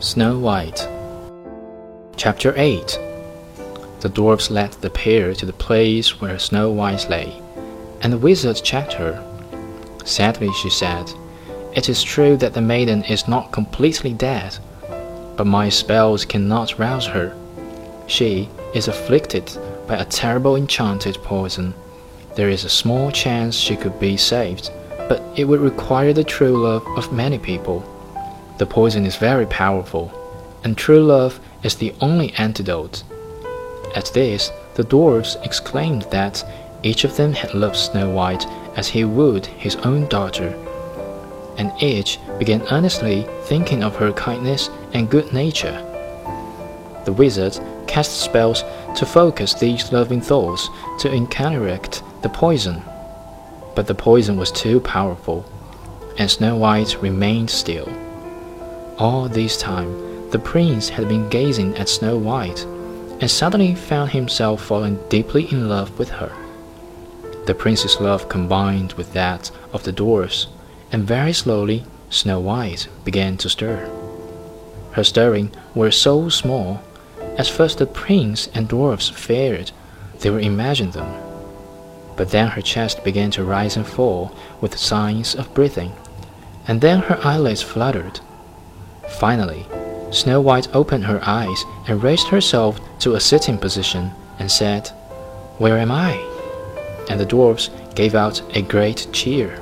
Snow White. Chapter 8 The dwarfs led the pair to the place where Snow White lay, and the wizard checked her. Sadly, she said, It is true that the maiden is not completely dead, but my spells cannot rouse her. She is afflicted by a terrible enchanted poison. There is a small chance she could be saved, but it would require the true love of many people. The poison is very powerful, and true love is the only antidote. At this, the dwarfs exclaimed that each of them had loved Snow White as he would his own daughter, and each began earnestly thinking of her kindness and good nature. The wizard cast spells to focus these loving thoughts to counteract the poison, but the poison was too powerful, and Snow White remained still. All this time, the prince had been gazing at Snow White, and suddenly found himself falling deeply in love with her. The prince's love combined with that of the dwarfs, and very slowly Snow White began to stir. Her stirring were so small, as first the prince and dwarfs feared they would imagine them. But then her chest began to rise and fall with signs of breathing, and then her eyelids fluttered Finally, Snow White opened her eyes and raised herself to a sitting position and said, Where am I? And the dwarfs gave out a great cheer.